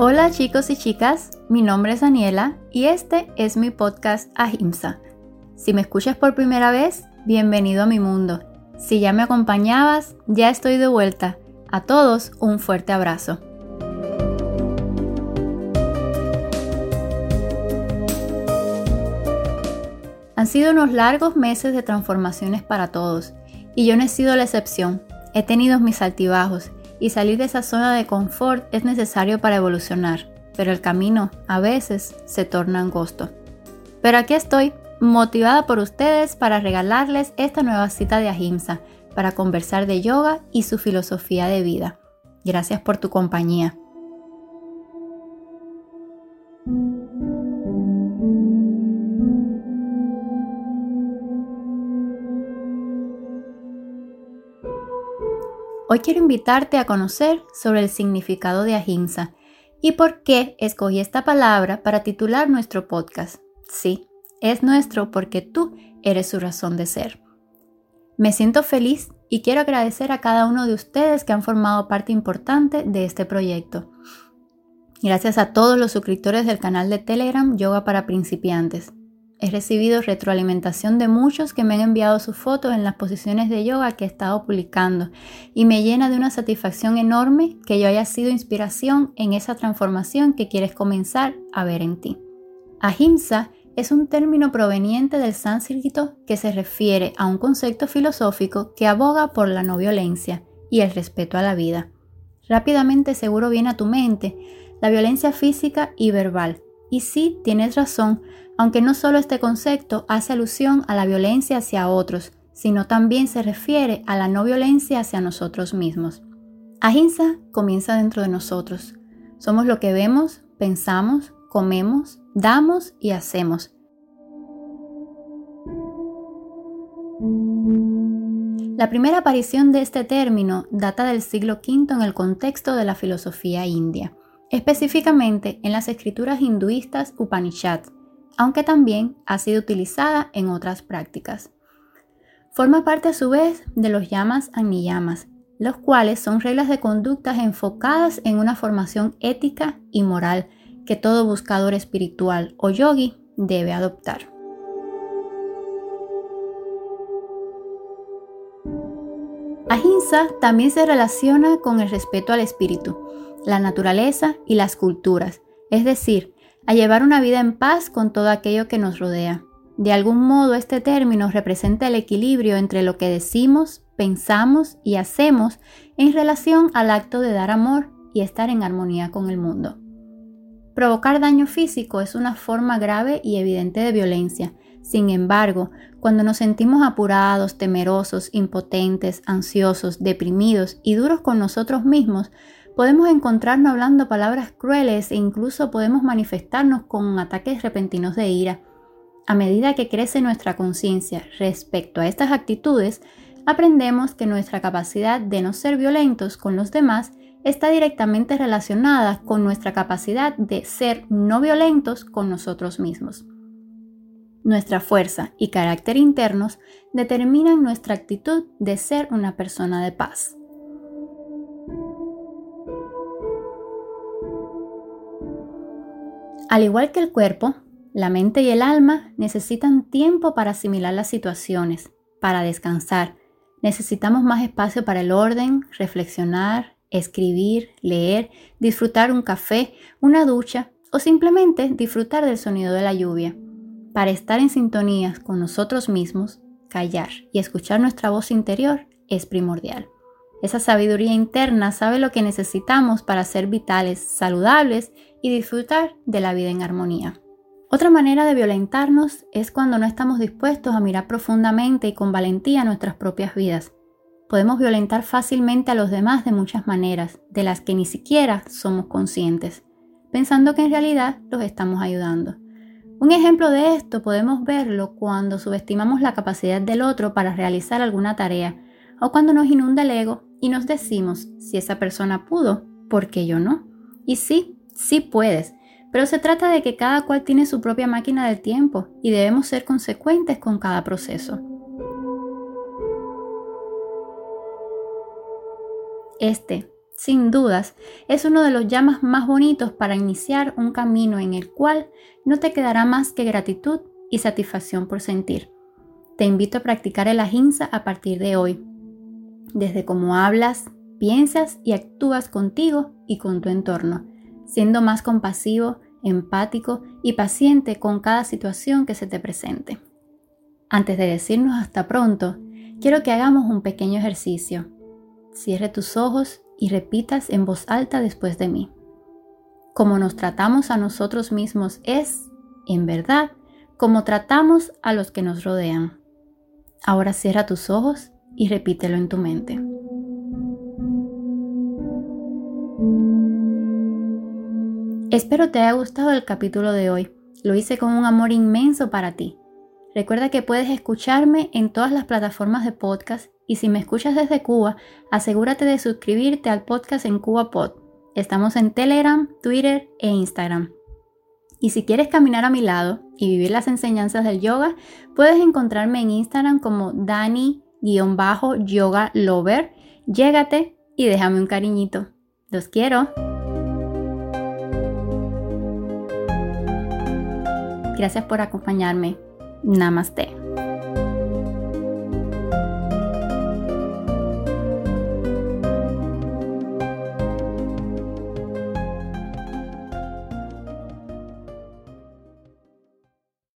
Hola chicos y chicas, mi nombre es Daniela y este es mi podcast Ahimsa. Si me escuchas por primera vez, bienvenido a mi mundo. Si ya me acompañabas, ya estoy de vuelta. A todos un fuerte abrazo. Han sido unos largos meses de transformaciones para todos y yo no he sido la excepción. He tenido mis altibajos y salir de esa zona de confort es necesario para evolucionar, pero el camino a veces se torna angosto. Pero aquí estoy, motivada por ustedes para regalarles esta nueva cita de Ahimsa, para conversar de yoga y su filosofía de vida. Gracias por tu compañía. Hoy quiero invitarte a conocer sobre el significado de ahimsa y por qué escogí esta palabra para titular nuestro podcast. Sí, es nuestro porque tú eres su razón de ser. Me siento feliz y quiero agradecer a cada uno de ustedes que han formado parte importante de este proyecto. Gracias a todos los suscriptores del canal de Telegram Yoga para Principiantes. He recibido retroalimentación de muchos que me han enviado sus fotos en las posiciones de yoga que he estado publicando y me llena de una satisfacción enorme que yo haya sido inspiración en esa transformación que quieres comenzar a ver en ti. Ahimsa es un término proveniente del sánscrito que se refiere a un concepto filosófico que aboga por la no violencia y el respeto a la vida. Rápidamente seguro viene a tu mente la violencia física y verbal. Y sí, tienes razón, aunque no solo este concepto hace alusión a la violencia hacia otros, sino también se refiere a la no violencia hacia nosotros mismos. Ahimsa comienza dentro de nosotros. Somos lo que vemos, pensamos, comemos, damos y hacemos. La primera aparición de este término data del siglo V en el contexto de la filosofía india, específicamente en las escrituras hinduistas Upanishad, aunque también ha sido utilizada en otras prácticas. Forma parte a su vez de los yamas niyamas, los cuales son reglas de conductas enfocadas en una formación ética y moral que todo buscador espiritual o yogi debe adoptar. Ahimsa también se relaciona con el respeto al espíritu, la naturaleza y las culturas, es decir, a llevar una vida en paz con todo aquello que nos rodea. De algún modo este término representa el equilibrio entre lo que decimos, pensamos y hacemos en relación al acto de dar amor y estar en armonía con el mundo. Provocar daño físico es una forma grave y evidente de violencia. Sin embargo, cuando nos sentimos apurados, temerosos, impotentes, ansiosos, deprimidos y duros con nosotros mismos, Podemos encontrarnos hablando palabras crueles e incluso podemos manifestarnos con ataques repentinos de ira. A medida que crece nuestra conciencia respecto a estas actitudes, aprendemos que nuestra capacidad de no ser violentos con los demás está directamente relacionada con nuestra capacidad de ser no violentos con nosotros mismos. Nuestra fuerza y carácter internos determinan nuestra actitud de ser una persona de paz. Al igual que el cuerpo, la mente y el alma necesitan tiempo para asimilar las situaciones, para descansar. Necesitamos más espacio para el orden, reflexionar, escribir, leer, disfrutar un café, una ducha o simplemente disfrutar del sonido de la lluvia. Para estar en sintonía con nosotros mismos, callar y escuchar nuestra voz interior es primordial. Esa sabiduría interna sabe lo que necesitamos para ser vitales, saludables y disfrutar de la vida en armonía. Otra manera de violentarnos es cuando no estamos dispuestos a mirar profundamente y con valentía nuestras propias vidas. Podemos violentar fácilmente a los demás de muchas maneras, de las que ni siquiera somos conscientes, pensando que en realidad los estamos ayudando. Un ejemplo de esto podemos verlo cuando subestimamos la capacidad del otro para realizar alguna tarea o cuando nos inunda el ego y nos decimos, si esa persona pudo, ¿por qué yo no? Y sí, sí puedes, pero se trata de que cada cual tiene su propia máquina del tiempo y debemos ser consecuentes con cada proceso. Este sin dudas, es uno de los llamas más bonitos para iniciar un camino en el cual no te quedará más que gratitud y satisfacción por sentir. Te invito a practicar el ahimsa a partir de hoy, desde cómo hablas, piensas y actúas contigo y con tu entorno, siendo más compasivo, empático y paciente con cada situación que se te presente. Antes de decirnos hasta pronto, quiero que hagamos un pequeño ejercicio. Cierre tus ojos y repitas en voz alta después de mí. Como nos tratamos a nosotros mismos es, en verdad, como tratamos a los que nos rodean. Ahora cierra tus ojos y repítelo en tu mente. Espero te haya gustado el capítulo de hoy. Lo hice con un amor inmenso para ti. Recuerda que puedes escucharme en todas las plataformas de podcast y si me escuchas desde Cuba, asegúrate de suscribirte al podcast en CubaPod. Estamos en Telegram, Twitter e Instagram. Y si quieres caminar a mi lado y vivir las enseñanzas del yoga, puedes encontrarme en Instagram como Dani-Yoga Lover. Llégate y déjame un cariñito. Los quiero. Gracias por acompañarme. Namaste.